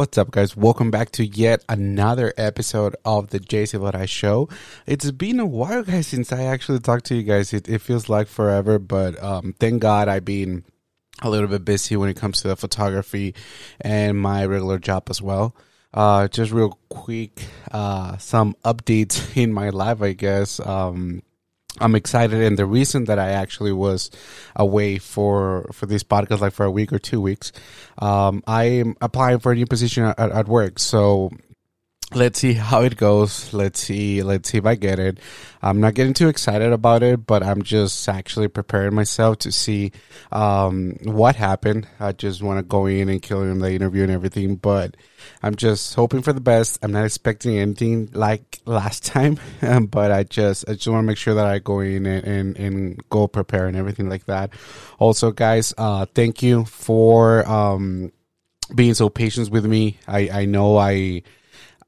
What's up, guys? Welcome back to yet another episode of the J Silvadoray Show. It's been a while, guys, since I actually talked to you guys. It, it feels like forever, but um, thank God I've been a little bit busy when it comes to the photography and my regular job as well. Uh, just real quick, uh, some updates in my life, I guess. Um, I'm excited, and the reason that I actually was away for for this podcast, like for a week or two weeks, um, I am applying for a new position at, at work. So let's see how it goes. Let's see. Let's see if I get it. I'm not getting too excited about it, but I'm just actually preparing myself to see um, what happened. I just want to go in and kill him the interview and everything, but I'm just hoping for the best. I'm not expecting anything like last time, but I just I just want to make sure that I go in and, and, and go prepare and everything like that. Also, guys, uh, thank you for um, being so patient with me. I I know I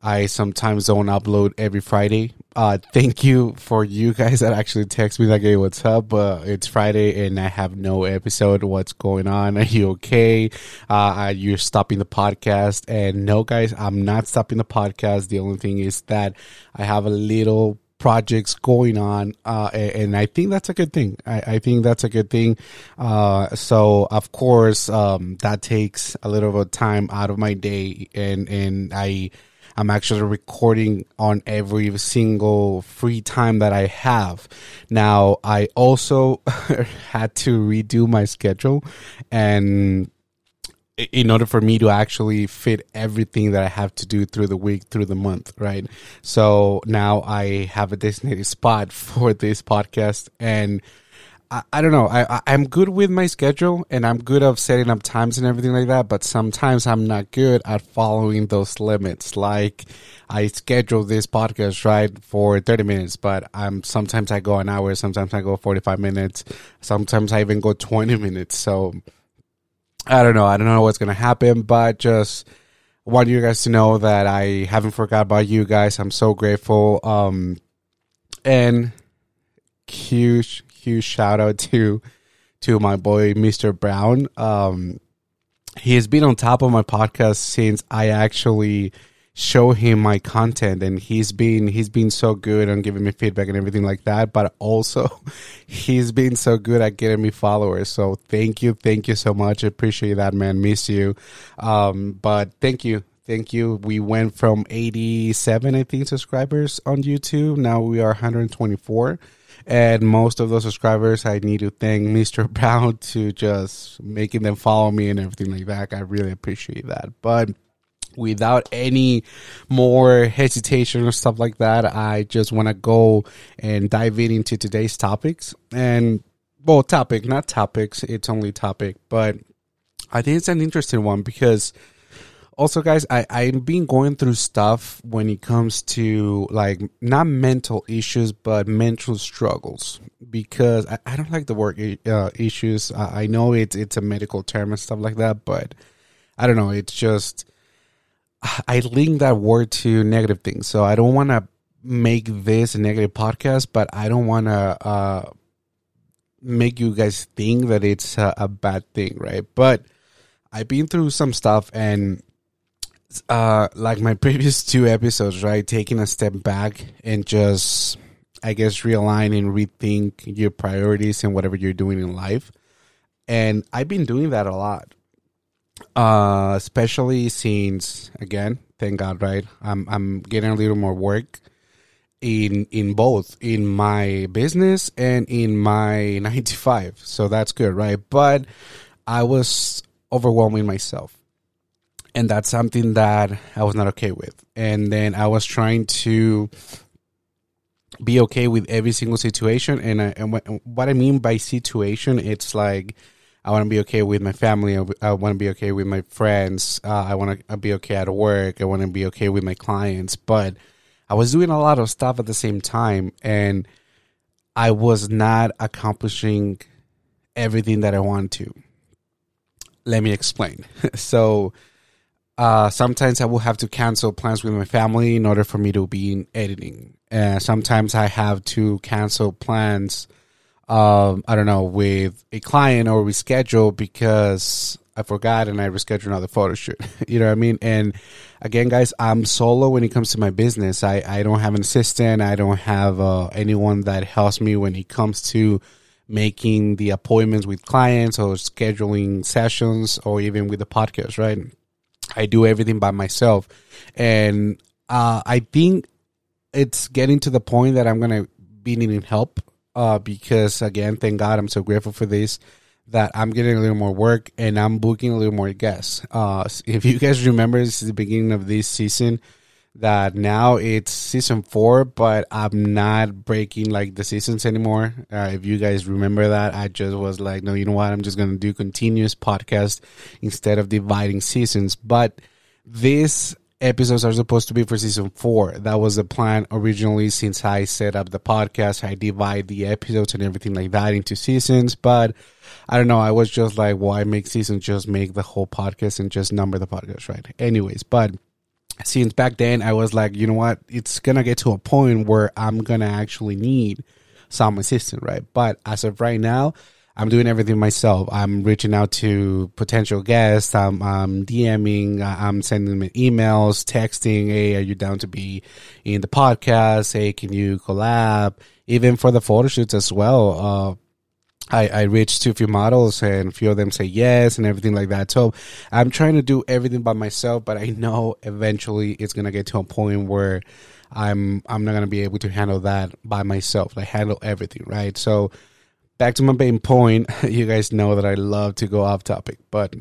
I sometimes don't upload every Friday. Uh, thank you for you guys that actually text me like, "Hey, what's up?" Uh, it's Friday and I have no episode. What's going on? Are you okay? Uh, you're stopping the podcast? And no, guys, I'm not stopping the podcast. The only thing is that I have a little projects going on uh, and i think that's a good thing i, I think that's a good thing uh, so of course um, that takes a little bit of time out of my day and and i I'm actually recording on every single free time that I have. Now, I also had to redo my schedule and in order for me to actually fit everything that I have to do through the week, through the month, right? So now I have a designated spot for this podcast and I, I don't know. I, I am good with my schedule and I'm good of setting up times and everything like that. But sometimes I'm not good at following those limits. Like I schedule this podcast right for 30 minutes, but I'm sometimes I go an hour, sometimes I go 45 minutes, sometimes I even go 20 minutes. So I don't know. I don't know what's gonna happen, but just want you guys to know that I haven't forgot about you guys. I'm so grateful. Um, and huge, huge shout out to to my boy Mr. Brown. Um, he has been on top of my podcast since I actually show him my content and he's been he's been so good on giving me feedback and everything like that but also he's been so good at getting me followers. So thank you thank you so much. I appreciate that man. Miss you. Um, but thank you thank you. We went from 87 i think subscribers on youtube. Now we are 124 and most of those subscribers, I need to thank Mr. Brown to just making them follow me and everything like that. I really appreciate that. But without any more hesitation or stuff like that, I just want to go and dive in into today's topics. And well, topic, not topics. It's only topic, but I think it's an interesting one because also guys i i've been going through stuff when it comes to like not mental issues but mental struggles. Because i, I don't like the word uh, issues. I, I know it's it's a medical term and stuff like that but i don't know. It's just i link that word to negative things. So i don't want to make this a negative podcast but i don't want to uh make you guys think that it's a, a bad thing right? But I've been through some stuff and uh, like my previous two episodes, right? Taking a step back and just, I guess, realign and rethink your priorities and whatever you're doing in life. And I've been doing that a lot, uh, especially since, again, thank God, right? I'm I'm getting a little more work in in both in my business and in my 95 so that's good right but i was overwhelming myself and that's something that I was not okay with. And then I was trying to be okay with every single situation. And, I, and what I mean by situation, it's like I want to be okay with my family. I want to be okay with my friends. Uh, I want to be okay at work. I want to be okay with my clients. But I was doing a lot of stuff at the same time, and I was not accomplishing everything that I wanted to. Let me explain. so uh, sometimes I will have to cancel plans with my family in order for me to be in editing. Uh, sometimes I have to cancel plans, um, I don't know, with a client or reschedule because I forgot and I rescheduled another photo shoot. you know what I mean? And again, guys, I'm solo when it comes to my business. I, I don't have an assistant. I don't have uh, anyone that helps me when it comes to making the appointments with clients or scheduling sessions or even with the podcast, right? I do everything by myself. And uh, I think it's getting to the point that I'm going to be needing help uh, because, again, thank God I'm so grateful for this that I'm getting a little more work and I'm booking a little more guests. Uh, if you guys remember, this is the beginning of this season that now it's season four, but I'm not breaking like the seasons anymore. Uh, if you guys remember that, I just was like, no, you know what? I'm just going to do continuous podcast instead of dividing seasons. But these episodes are supposed to be for season four. That was the plan originally since I set up the podcast. I divide the episodes and everything like that into seasons, but I don't know. I was just like, why make seasons? Just make the whole podcast and just number the podcast, right? Anyways, but since back then, I was like, you know what? It's gonna get to a point where I'm gonna actually need some assistant, right? But as of right now, I'm doing everything myself. I'm reaching out to potential guests. I'm, I'm DMing. I'm sending them emails, texting. Hey, are you down to be in the podcast? Hey, can you collab? Even for the photo shoots as well. Uh, I, I reached to a few models and a few of them say yes and everything like that. So I'm trying to do everything by myself, but I know eventually it's gonna get to a point where I'm I'm not gonna be able to handle that by myself. I handle everything, right? So back to my main point. You guys know that I love to go off topic, but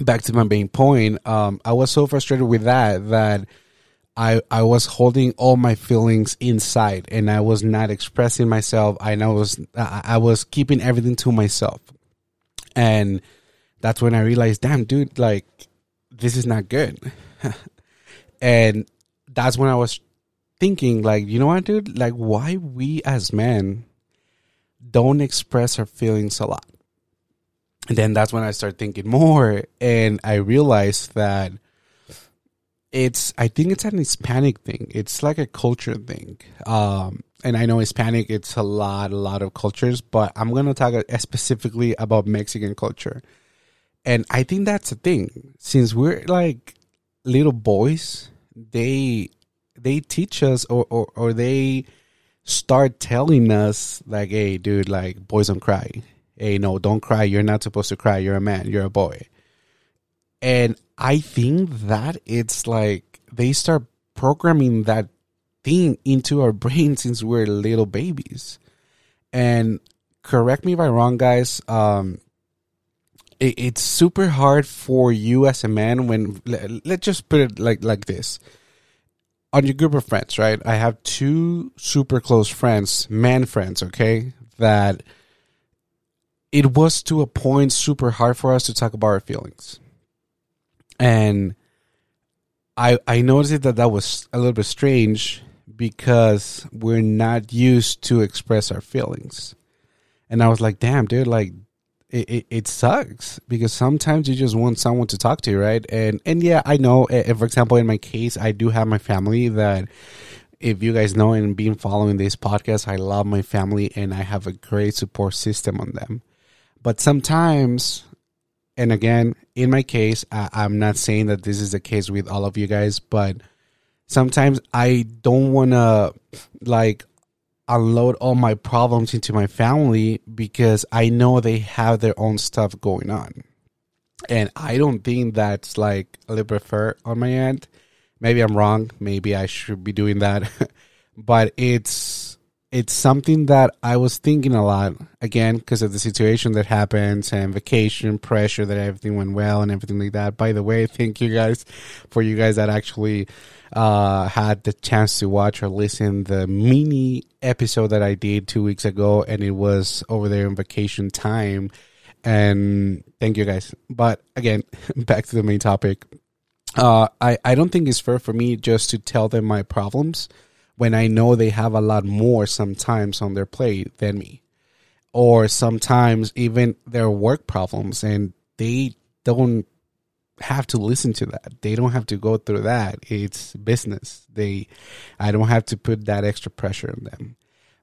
back to my main point. Um, I was so frustrated with that that I I was holding all my feelings inside, and I was not expressing myself. I was I, was keeping everything to myself, and that's when I realized, damn, dude, like this is not good. and that's when I was thinking, like, you know what, dude, like, why we as men don't express our feelings a lot. And then that's when I start thinking more and I realized that it's I think it's an Hispanic thing. It's like a culture thing. Um and I know Hispanic it's a lot a lot of cultures, but I'm to talk specifically about Mexican culture. And I think that's the thing. Since we're like little boys, they they teach us or or, or they start telling us like, "Hey, dude, like boys don't cry. Hey, no, don't cry. You're not supposed to cry. You're a man. You're a boy." And I think that it's like they start programming that thing into our brain since we're little babies. And correct me if I'm wrong, guys. Um, it, it's super hard for you as a man when let, let's just put it like like this on your group of friends, right? I have two super close friends, man friends, okay? That it was to a point super hard for us to talk about our feelings. And I I noticed that that was a little bit strange because we're not used to express our feelings. And I was like, damn, dude, like it, it, it, sucks because sometimes you just want someone to talk to, right? And and yeah, I know. If, for example, in my case, I do have my family that. If you guys know and been following this podcast, I love my family and I have a great support system on them. But sometimes, and again, in my case, I, I'm not saying that this is the case with all of you guys, but sometimes I don't want to like unload all my problems into my family because I know they have their own stuff going on. And I don't think that's like a little fair on my end. Maybe I'm wrong. Maybe I should be doing that. but it's it's something that I was thinking a lot again because of the situation that happens and vacation pressure that everything went well and everything like that. By the way, thank you guys for you guys that actually uh, had the chance to watch or listen the mini episode that I did two weeks ago, and it was over there in vacation time. And thank you guys. But again, back to the main topic. Uh, I I don't think it's fair for me just to tell them my problems when I know they have a lot more sometimes on their plate than me, or sometimes even their work problems, and they don't have to listen to that. They don't have to go through that. It's business. They, I don't have to put that extra pressure on them.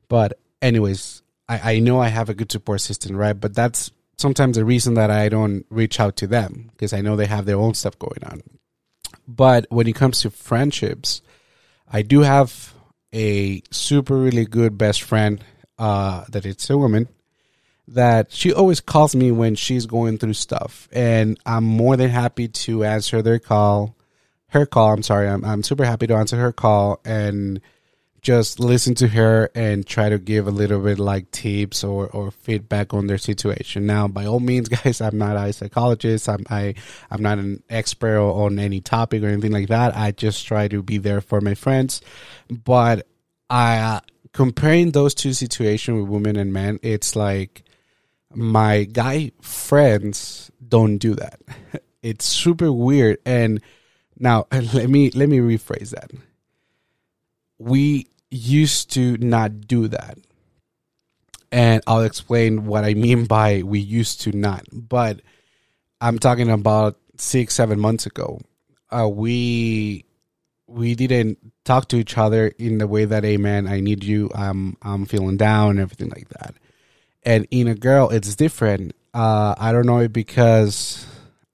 But anyways, I, I know I have a good support system, right? But that's sometimes the reason that I don't reach out to them because I know they have their own stuff going on. But when it comes to friendships, I do have a super really good best friend uh, that it's a woman that she always calls me when she's going through stuff. And I'm more than happy to answer their call her call I'm sorry I'm I'm super happy to answer her call. And just listen to her and try to give a little bit like tips or, or feedback on their situation. Now, by all means, guys, I'm not a psychologist. I'm I I'm not an expert on any topic or anything like that. I just try to be there for my friends. But I uh, comparing those two situations with women and men, it's like my guy friends don't do that. It's super weird. And now let me let me rephrase that. We used to not do that. And I'll explain what I mean by we used to not. But I'm talking about six, seven months ago. Uh, we we didn't talk to each other in the way that, hey man, I need you. I'm I'm feeling down, and everything like that. And in a girl, it's different. Uh, I don't know because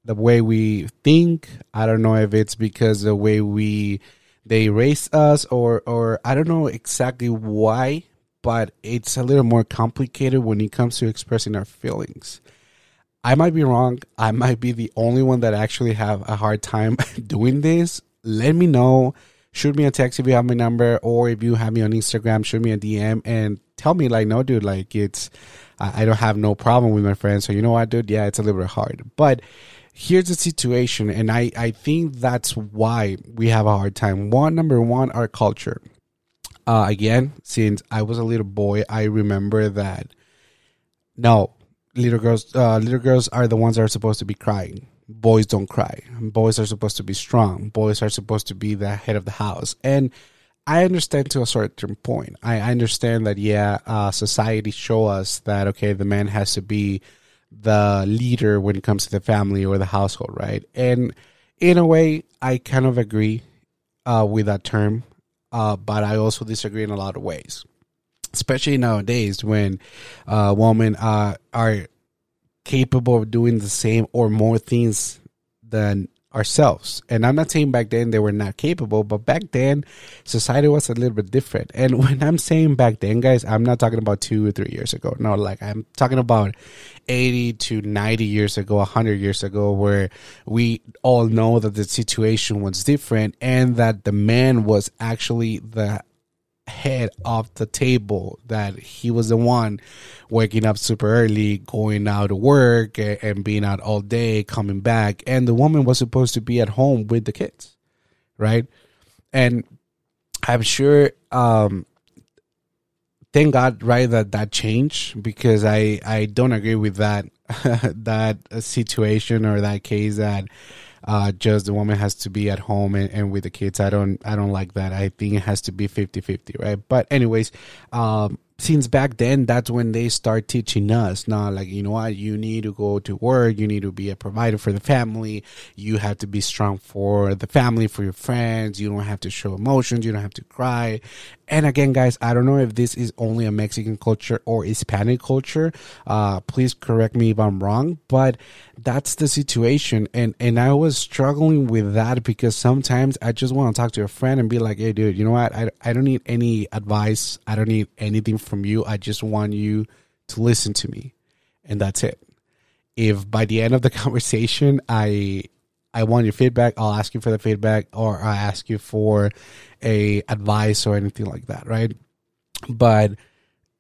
the way we think. I don't know if it's because the way we they raise us or or I don't know exactly why, but it's a little more complicated when it comes to expressing our feelings. I might be wrong. I might be the only one that actually have a hard time doing this. Let me know. Shoot me a text if you have my number, or if you have me on Instagram, shoot me a DM and tell me like, no, dude, like it's I don't have no problem with my friends. So you know what, dude? Yeah, it's a little bit hard, but here's the situation, and I, I think that's why we have a hard time. One, number one, our culture. Uh, again, since I was a little boy, I remember that no, little girls, uh, little girls are the ones that are supposed to be crying. Boys don't cry. Boys are supposed to be strong. Boys are supposed to be the head of the house. And I understand to a certain point. I, I understand that yeah, uh, society show us that okay, the man has to be the leader when it comes to the family or the household, right? And in a way, I kind of agree uh, with that term, uh, but I also disagree in a lot of ways, especially nowadays when uh, women are capable of doing the same or more things than ourselves. And I'm not saying back then they were not capable, but back then society was a little bit different. And when I'm saying back then, guys, I'm not talking about two or three years ago. No, like I'm talking about 80 to 90 years ago, 100 years ago, where we all know that the situation was different and that the man was actually the head off the table that he was the one waking up super early, going out to work and being out all day, coming back. And the woman was supposed to be at home with the kids, right? And I'm sure, um, thank God, right, that that changed because I, I don't agree with that, that situation or that case that, uh, just the woman has to be at home and, and, with the kids. I don't I don't like that. I think it has to be 50-50, right? But anyways, um, since back then that's when they start teaching us now like you know what you need to go to work you need to be a provider for the family you have to be strong for the family for your friends you don't have to show emotions you don't have to cry and again guys i don't know if this is only a mexican culture or hispanic culture uh, please correct me if i'm wrong but that's the situation and and i was struggling with that because sometimes i just want to talk to a friend and be like hey dude you know what i, I don't need any advice i don't need anything from you. I just want you to listen to me. And that's it. If by the end of the conversation I I want your feedback, I'll ask you for the feedback or I ask you for a advice or anything like that, right? But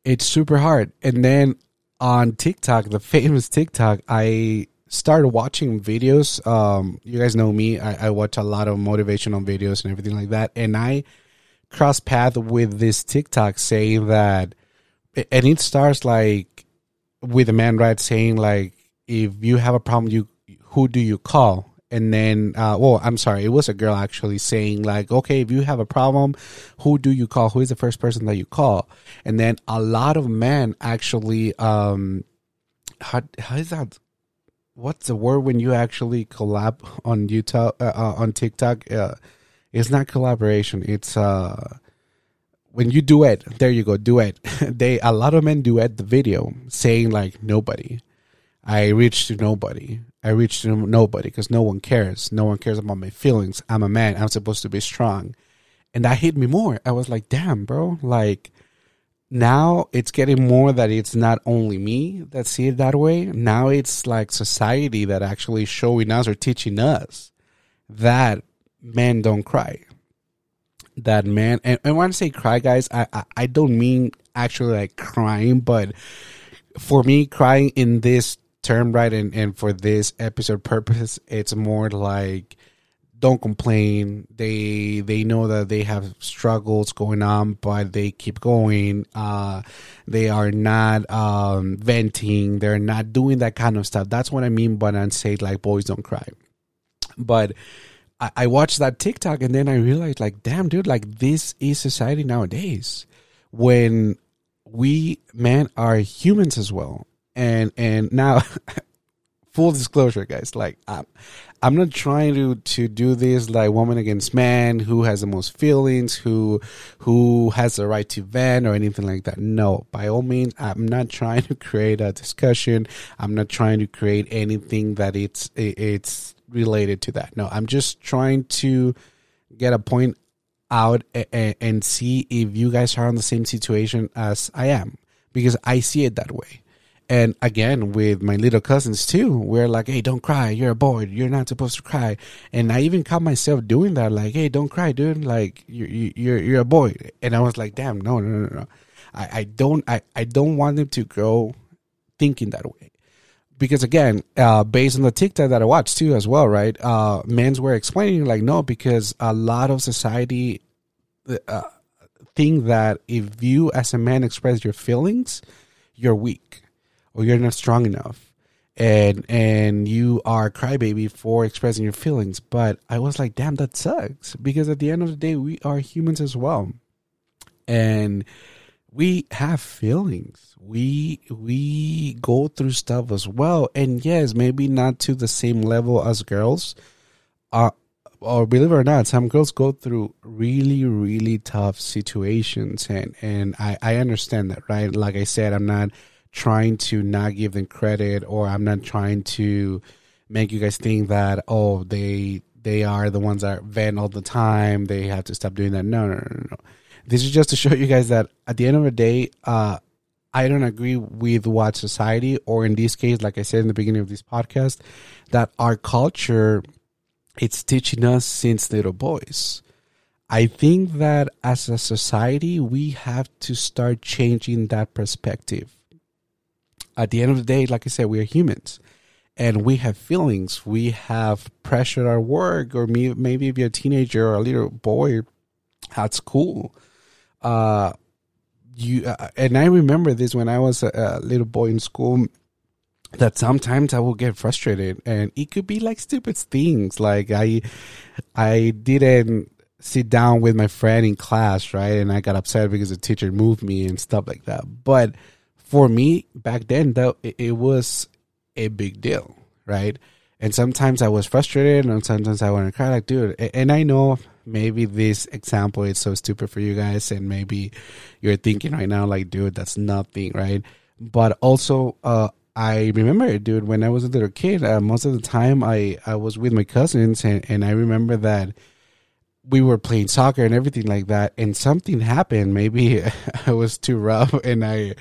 it's super hard. And then on TikTok, the famous TikTok, I started watching videos. Um, you guys know me. I, I watch a lot of motivational videos and everything like that. And I cross path with this TikTok saying that, and it starts like with a man right saying like, if you have a problem, you who do you call? And then, uh, well, I'm sorry, it was a girl actually saying like, okay, if you have a problem, who do you call? Who is the first person that you call? And then a lot of men actually, um, how how is that? What's the word when you actually collab on YouTube uh, uh, on TikTok? Uh, it's not collaboration. It's uh when you duet, there you go, duet. they a lot of men duet the video saying like nobody. I reach to nobody. I reach to nobody because no one cares. No one cares about my feelings. I'm a man. I'm supposed to be strong. And that hit me more. I was like, damn, bro. Like, now it's getting more that it's not only me that see it that way. Now it's like society that actually showing us or teaching us that men don't cry. That man, and, and when I say cry, guys, I, I, I don't mean actually like crying, but for me, crying in this term, right, and, and for this episode purpose, it's more like don't complain. They they know that they have struggles going on, but they keep going. Uh, they are not um, venting. They're not doing that kind of stuff. That's what I mean when I say like boys don't cry. But I, I watched that TikTok and then I realized like, damn, dude, like this is society nowadays. When we men are humans as well, and and now full disclosure, guys. Like, I'm, I'm not trying to to do this like woman against man, who has the most feelings, who who has the right to vent or anything like that. No, by all means, I'm not trying to create a discussion. I'm not trying to create anything that it's it's related to that. No, I'm just trying to get a point out and, and see if you guys are in the same situation as I am because I see it that way. And again, with my little cousins too, we're like, hey, don't cry. You're a boy. You're not supposed to cry. And I even caught myself doing that. Like, hey, don't cry, dude. Like, you're, you're, you're a boy. And I was like, damn, no, no, no, no. I, I don't, I, I don't want them to grow thinking that way. Because again, uh, based on the TikTok that I watched too, as well, right? Uh, men's were explaining like, no, because a lot of society, uh, think that if you as a man express your feelings, you're weak or you're not strong enough and and you are crybaby for expressing your feelings. But i was like damn that sucks. Because at the end of the day we are humans as well. And we have feelings. We we go through stuff as well. And yes maybe not to the same level as girls. Uh, or believe it or not some girls go through really really tough situations. And and i i understand that right? Like i said i'm not trying to not give them credit or I'm not trying to make you guys think that oh they they are the ones that vent all the time. They have to stop doing that. No, no, no, no. This is just to show you guys that at the end of the day, uh, I don't agree with what society, or in this case, like I said in the beginning of this podcast, that our culture it's teaching us since little boys. I think that as a society, we have to start changing that perspective at the end of the day, like I said, we are humans and we have feelings. We have pressure at our work, or maybe if you're a teenager or a little boy at school. Uh, you uh, and I remember this when I was a, a little boy in school. That sometimes I will get frustrated, and it could be like stupid things, like I, I didn't sit down with my friend in class, right, and I got upset because the teacher moved me and stuff like that. But for me back then though it, was a big deal right and sometimes i was frustrated and sometimes i want to cry like dude and i know maybe this example is so stupid for you guys and maybe you're thinking right now like dude that's nothing right but also uh I remember, dude, when I was a little kid, uh, most of the time I, I was with my cousins, and, and I remember that we were playing soccer and everything like that, and something happened. Maybe I was too rough, and I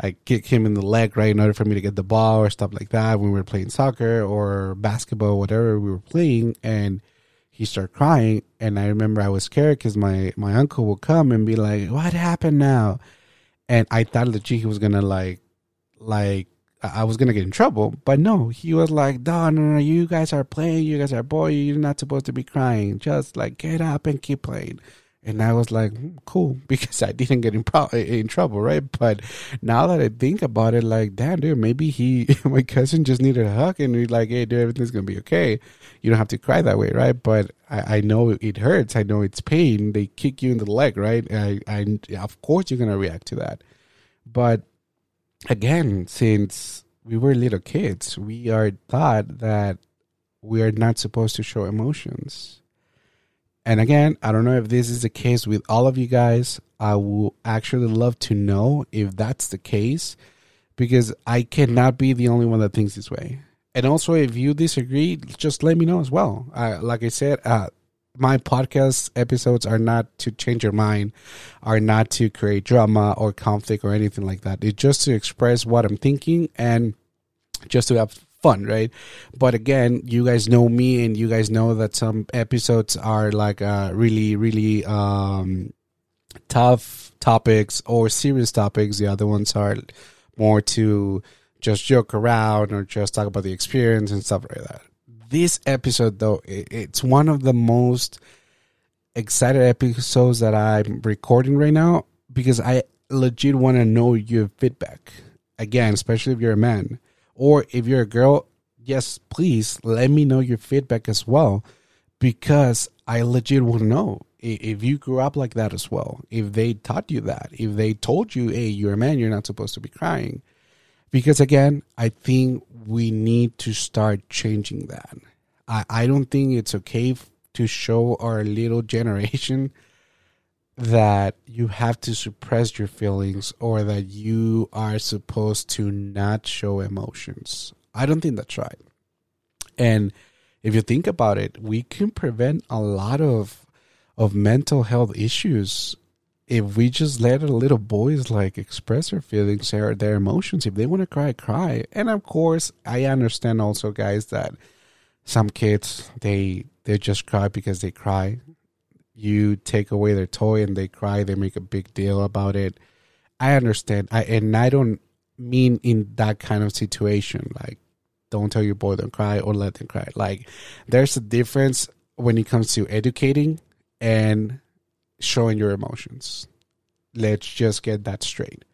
I kick him in the leg right in order for me to get the ball or stuff like that when we were playing soccer or basketball, whatever we were playing, and he started crying. And I remember I was scared because my my uncle would come and be like, "What happened now?" And I thought that he was gonna like like I was gonna get in trouble, but no, he was like, "No, no, no, you guys are playing. You guys are boy. You're not supposed to be crying. Just like get up and keep playing." And I was like, hmm, cool, because I didn't get in, pro- in trouble, right? But now that I think about it, like, damn, dude, maybe he, my cousin just needed a hug and he's like, hey, dude, everything's going to be okay. You don't have to cry that way, right? But I, I know it hurts. I know it's pain. They kick you in the leg, right? I, I, of course you're going to react to that. But again, since we were little kids, we are taught that we are not supposed to show emotions. And again, I don't know if this is the case with all of you guys. I will actually love to know if that's the case because I cannot be the only one that thinks this way. And also, if you disagree, just let me know as well. Like I said, uh, my podcast episodes are not to change your mind, are not to create drama or conflict or anything like that. It's just to express what I'm thinking and just to have fun, right? But again, you guys know me and you guys know that some episodes are like uh, really, really um, tough topics or serious topics. The other ones are more to just joke around or just talk about the experience and stuff like that. This episode, though, it's one of the most excited episodes that I'm recording right now because I legit want to know your feedback. Again, especially if you're a man or if you're a girl, yes, please let me know your feedback as well because I legit want to know if you grew up like that as well. If they taught you that, if they told you, hey, you're a man, you're not supposed to be crying because again, I think we need to start changing that. I, I don't think it's okay to show our little generation that you have to suppress your feelings or that you are supposed to not show emotions. I don't think that's right. And if you think about it, we can prevent a lot of of mental health issues if we just let our little boys like express their feelings or their emotions if they want to cry cry and of course i understand also guys that some kids they they just cry because they cry you take away their toy and they cry they make a big deal about it i understand i and i don't mean in that kind of situation like don't tell your boy don't cry or let them cry like there's a difference when it comes to educating and showing your emotions. Let's just get that straight.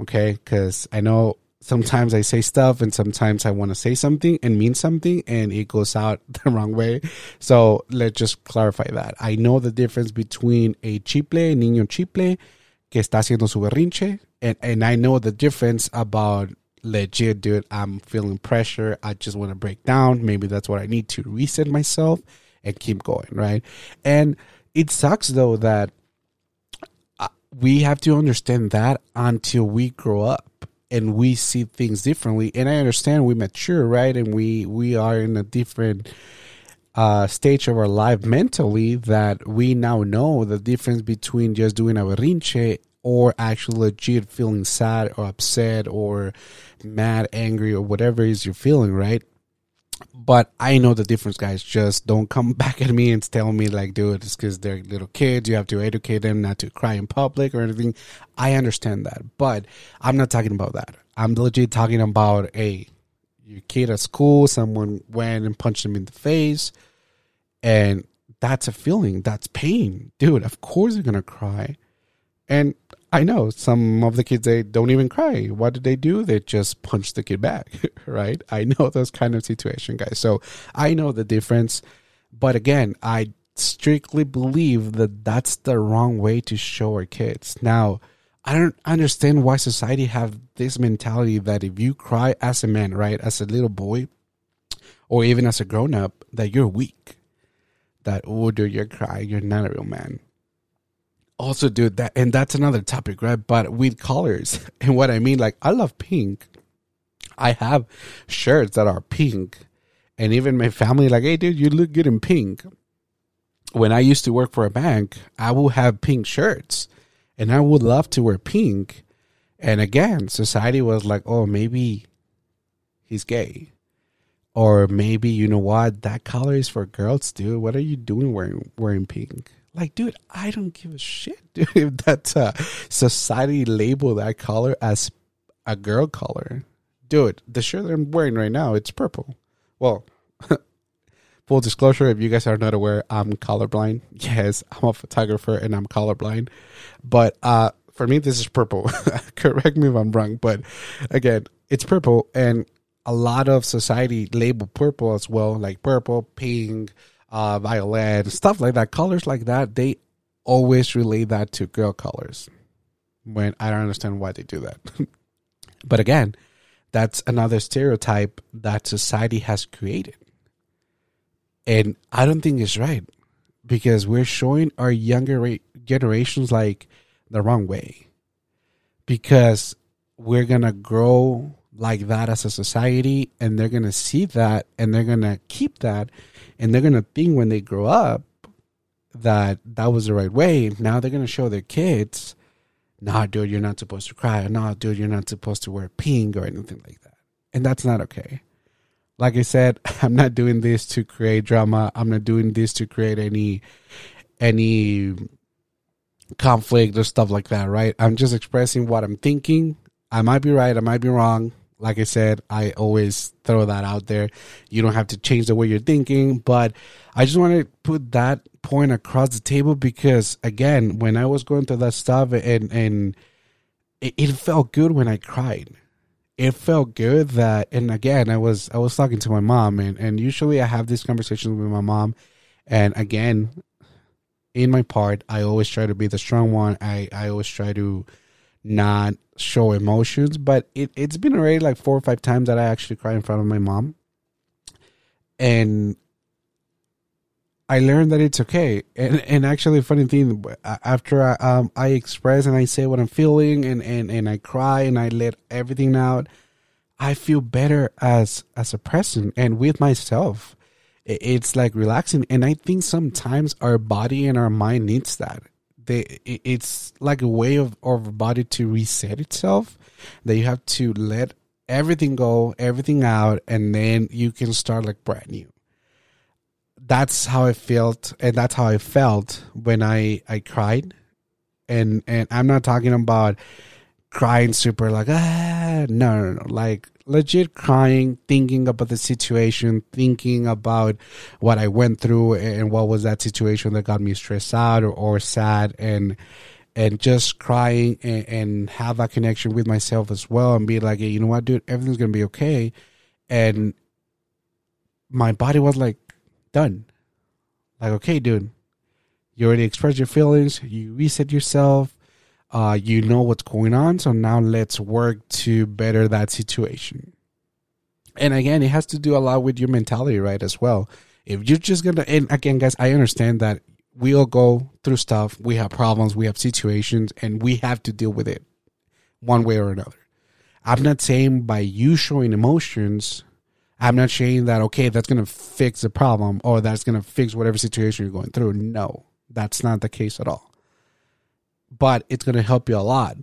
Okay? Because I know sometimes I say stuff and sometimes I want to say something and mean something and it goes out the wrong way. So let's just clarify that. I know the difference between a chiple, niño chiple, que está haciendo su berrinche, and, and I know the difference about legit, dude, I'm feeling pressure. I just want to break down. Maybe that's what I need to reset myself and keep going, right? And it sucks though that uh, we have to understand that until we grow up and we see things differently. And I understand we mature, right? And we we are in a different uh, stage of our life mentally that we now know the difference between just doing a berrinche or actually legit feeling sad or upset or mad, angry, or whatever is you're feeling, right? But I know the difference, guys. Just don't come back at me and tell me like, dude, it's because they're little kids. You have to educate them not to cry in public or anything. I understand that, but I'm not talking about that. I'm legit talking about a your kid at school. Someone went and punched him in the face, and that's a feeling. That's pain, dude. Of course you're gonna cry, and I know some of the kids they don't even cry. What did they do? They just punch the kid back, right? I know those kind of situation, guys. So I know the difference, but again, I strictly believe that that's the wrong way to show our kids. Now, I don't understand why society have this mentality that if you cry as a man, right, as a little boy, or even as a grown up, that you're weak. That oh, dude, you're crying, you're not a real man also dude that and that's another topic right? But with colors and what i mean like i love pink. I have shirts that are pink and even my family like hey dude you look good in pink. When i used to work for a bank i will have pink shirts and i would love to wear pink. And again society was like oh maybe he's gay. Or maybe you know what? That color is for girls dude. What are you doing wearing wearing pink like, dude, I don't give a shit, dude. If that uh, society label that color as a girl color, dude, the shirt that I'm wearing right now, it's purple. Well, full disclosure, if you guys are not aware, I'm colorblind. Yes, I'm a photographer and I'm colorblind. But uh, for me, this is purple. Correct me if I'm wrong, but again, it's purple, and a lot of society label purple as well, like purple, pink uh, violet, stuff like that, colors like that, they always relate that to girl colors. When I don't understand why they do that. but again, that's another stereotype that society has created. And I don't think it's right because we're showing our younger generations like the wrong way. Because we're gonna grow like that as a society and they're gonna see that and they're gonna keep that and they're gonna think when they grow up that that was the right way. Now they're gonna show their kids nah dude you're not supposed to cry. Nah dude you're not supposed to wear pink or anything like that. And that's not okay. Like i said i'm not doing this to create drama. I'm not doing this to create any any conflict or stuff like that right? I'm just expressing what i'm thinking. I might be right i might be wrong like I said, I always throw that out there. You don't have to change the way you're thinking, but I just want to put that point across the table because again, when I was going through that stuff and and it, it felt good when I cried. It felt good that and again, I was I was talking to my mom and and usually I have these conversations with my mom and again, in my part, I always try to be the strong one. I I always try to not show emotions, but it, it's been already like four or five times that I actually cry in front of my mom. And I learned that it's okay. And and actually, funny thing, after I, um, I express and I say what I'm feeling, and, and, and I cry and I let everything out, I feel better as as a person and with myself. It's like relaxing, and I think sometimes our body and our mind needs that they it's like a way of of body to reset itself that you have to let everything go everything out and then you can start like brand new. That's how i felt and that's how i felt when i i cried. And and i'm not talking about crying super like ah no no no like legit crying, thinking about the situation, thinking about what I went through and what was that situation that got me stressed out or, or sad and and just crying and, and, have that connection with myself as well and be like, hey, you know what, dude, everything's gonna be okay. And my body was like, done. Like, okay, dude, you already expressed your feelings, you reset yourself, uh, you know what's going on. So now let's work to better that situation. And again, it has to do a lot with your mentality, right? As well. If you're just gonna, and again, guys, I understand that we all go through stuff. We have problems, we have situations, and we have to deal with it one way or another. I'm not saying by you showing emotions, I'm not saying that, okay, that's going to fix the problem or that's going to fix whatever situation you're going through. No, that's not the case at all but it's going to help you a lot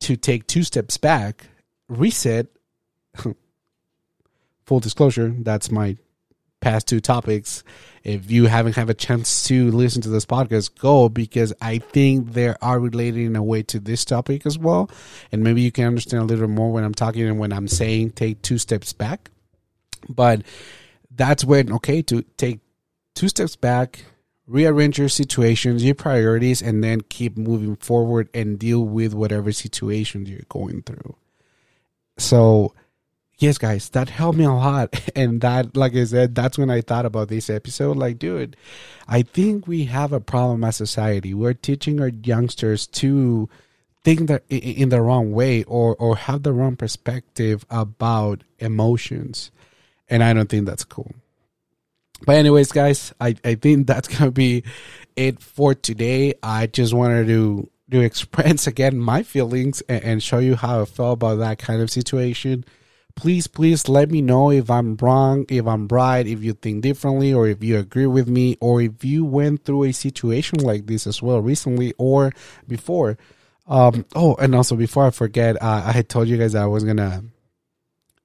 to take two steps back, reset. Full disclosure, that's my past two topics. If you haven't had a chance to listen to this podcast, go because I think they are related in a way to this topic as well. And maybe you can understand a little more when I'm talking and when I'm saying take two steps back. But that's when, okay, to take two steps back, rearrange your situations, your priorities, and then keep moving forward and deal with whatever situations you're going through. So, yes, guys, that helped me a lot. And that, like I said, that's when I thought about this episode. Like, dude, I think we have a problem as society. We're teaching our youngsters to think that in the wrong way or or have the wrong perspective about emotions and i don't think that's cool but anyways guys i i think that's gonna be it for today. I just wanted to to express again my feelings and, and show you how i felt about that kind of situation. Please please let me know if i'm wrong if i'm right if you think differently or if you agree with me or if you went through a situation like this as well recently or before. Um oh and also before i forget uh, i had told you guys i was gonna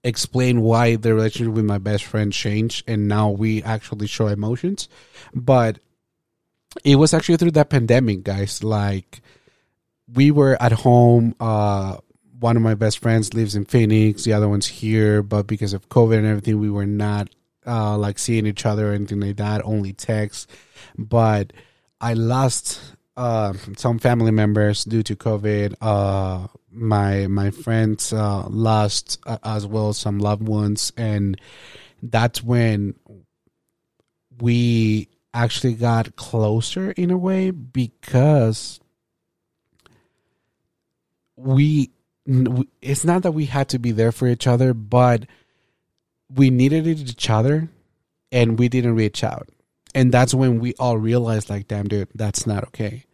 explain why the relationship with my best friend changed and now we actually show emotions. But it was actually through that pandemic guys. Like we were at home uh one of my best friends lives in phoenix the other one's here but because of covid and everything we were not uh like seeing each other or anything like that only text but i lost uh, some family members due to covid uh my my friends uh, lost uh, as well some loved ones, and that's when we actually got closer in a way because we it's not that we had to be there for each other but we needed each other and we didn't reach out. And that's when we all realized like damn dude that's not okay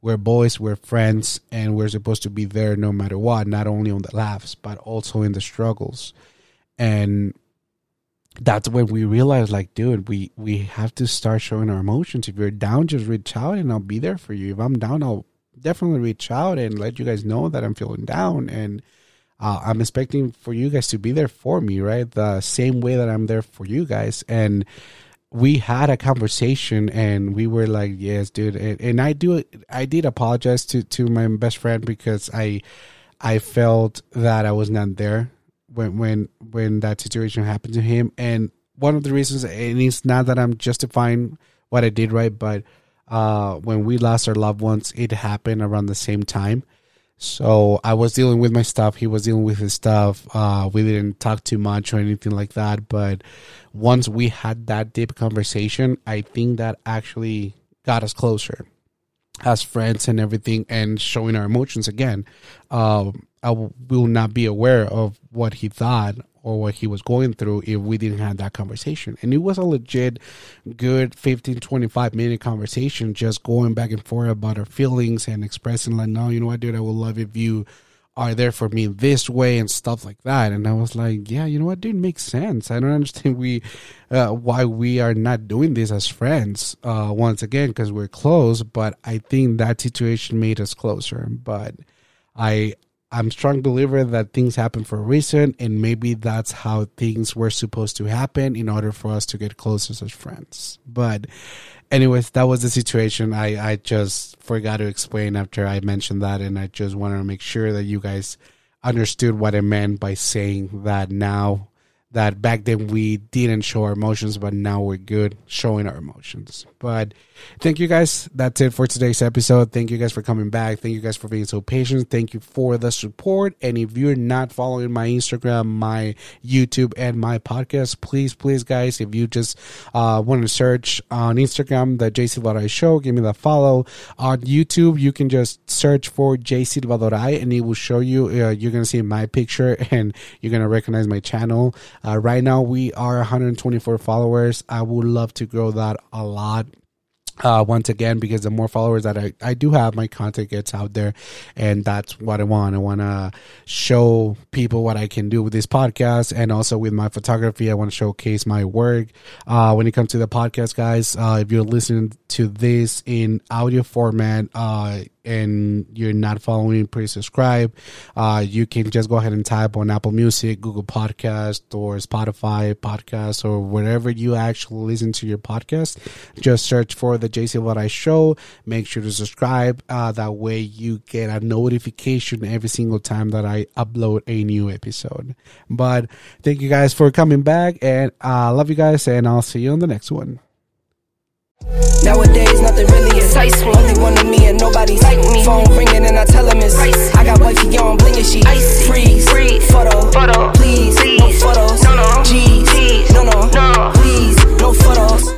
we're boys, we're friends, and we're supposed to be there no matter what, not only on the laughs, but also in the struggles. And that's when we realize like dude we we have to start showing our emotions. If you're down just reach out and i'll be there for you. If i'm down i'll definitely reach out and let you guys know that i'm feeling down. And uh, i'm expecting for you guys to be there for me right? The same way that i'm there for you guys. And we had a conversation and we were like yes dude. And, and i do i did apologize to to my best friend because i i felt that i was not there when when when that situation happened to him. And one of the reasons and it's not that i'm justifying what i did right but uh when we lost our loved ones it happened around the same time so i was dealing with my stuff he was dealing with his stuff uh we didn't talk too much or anything like that but once we had that deep conversation i think that actually got us closer as friends and everything and showing our emotions again. Um I will not be aware of what he thought or what he was going through if we didn't have that conversation. And it was a legit good 15, 25 minute conversation, just going back and forth about our feelings and expressing, like, no, you know what, dude, I would love if you are there for me this way and stuff like that. And I was like, yeah, you know what, dude, makes sense. I don't understand we uh, why we are not doing this as friends uh, once again because we're close. But I think that situation made us closer. But I I'm strong believer that things happen for a reason, and maybe that's how things were supposed to happen in order for us to get closer as friends. But, anyways, that was the situation. I I just forgot to explain after I mentioned that, and I just wanted to make sure that you guys understood what I meant by saying that now that back then we didn't show our emotions, but now we're good showing our emotions. But thank you guys. That's it for today's episode. Thank you guys for coming back. Thank you guys for being so patient. Thank you for the support. And if you're not following my Instagram, my YouTube, and my podcast, please, please, guys, if you just uh, want to search on Instagram, the J Silvadoray Show, give me the follow. On YouTube, you can just search for J Silvadoray and it will show you. Uh, you're going to see my picture and you're going to recognize my channel. Uh, right now, we are 124 followers. I would love to grow that a lot uh, once again because the more followers that I, I do have my content gets out there. And that's what i want. I want to show people what i can do with this podcast and also with my photography. I want to showcase my work. Uh, when it comes to the podcast guys uh, if you're listening to this in audio format uh, and you're not following, please subscribe. Uh, you can just go ahead and type on Apple Music, Google Podcast, or Spotify podcast, or wherever you actually listen to your podcast. Just search for the J Silvadoray Show. Make sure to subscribe. Uh, that way you get a notification every single time that I upload a new episode. But thank you guys for coming back, and I uh, love you guys, and I'll see you on the next one. Nowadays, nothing really is. me. Only one of me and nobody's like me. Phone ringing and I tell him it's Ice. I got wifey on blinking, she Icy. freeze. freeze. Photo. photo, please, please. no photos. No, no. G's, G's. no, no, no, please, no photos.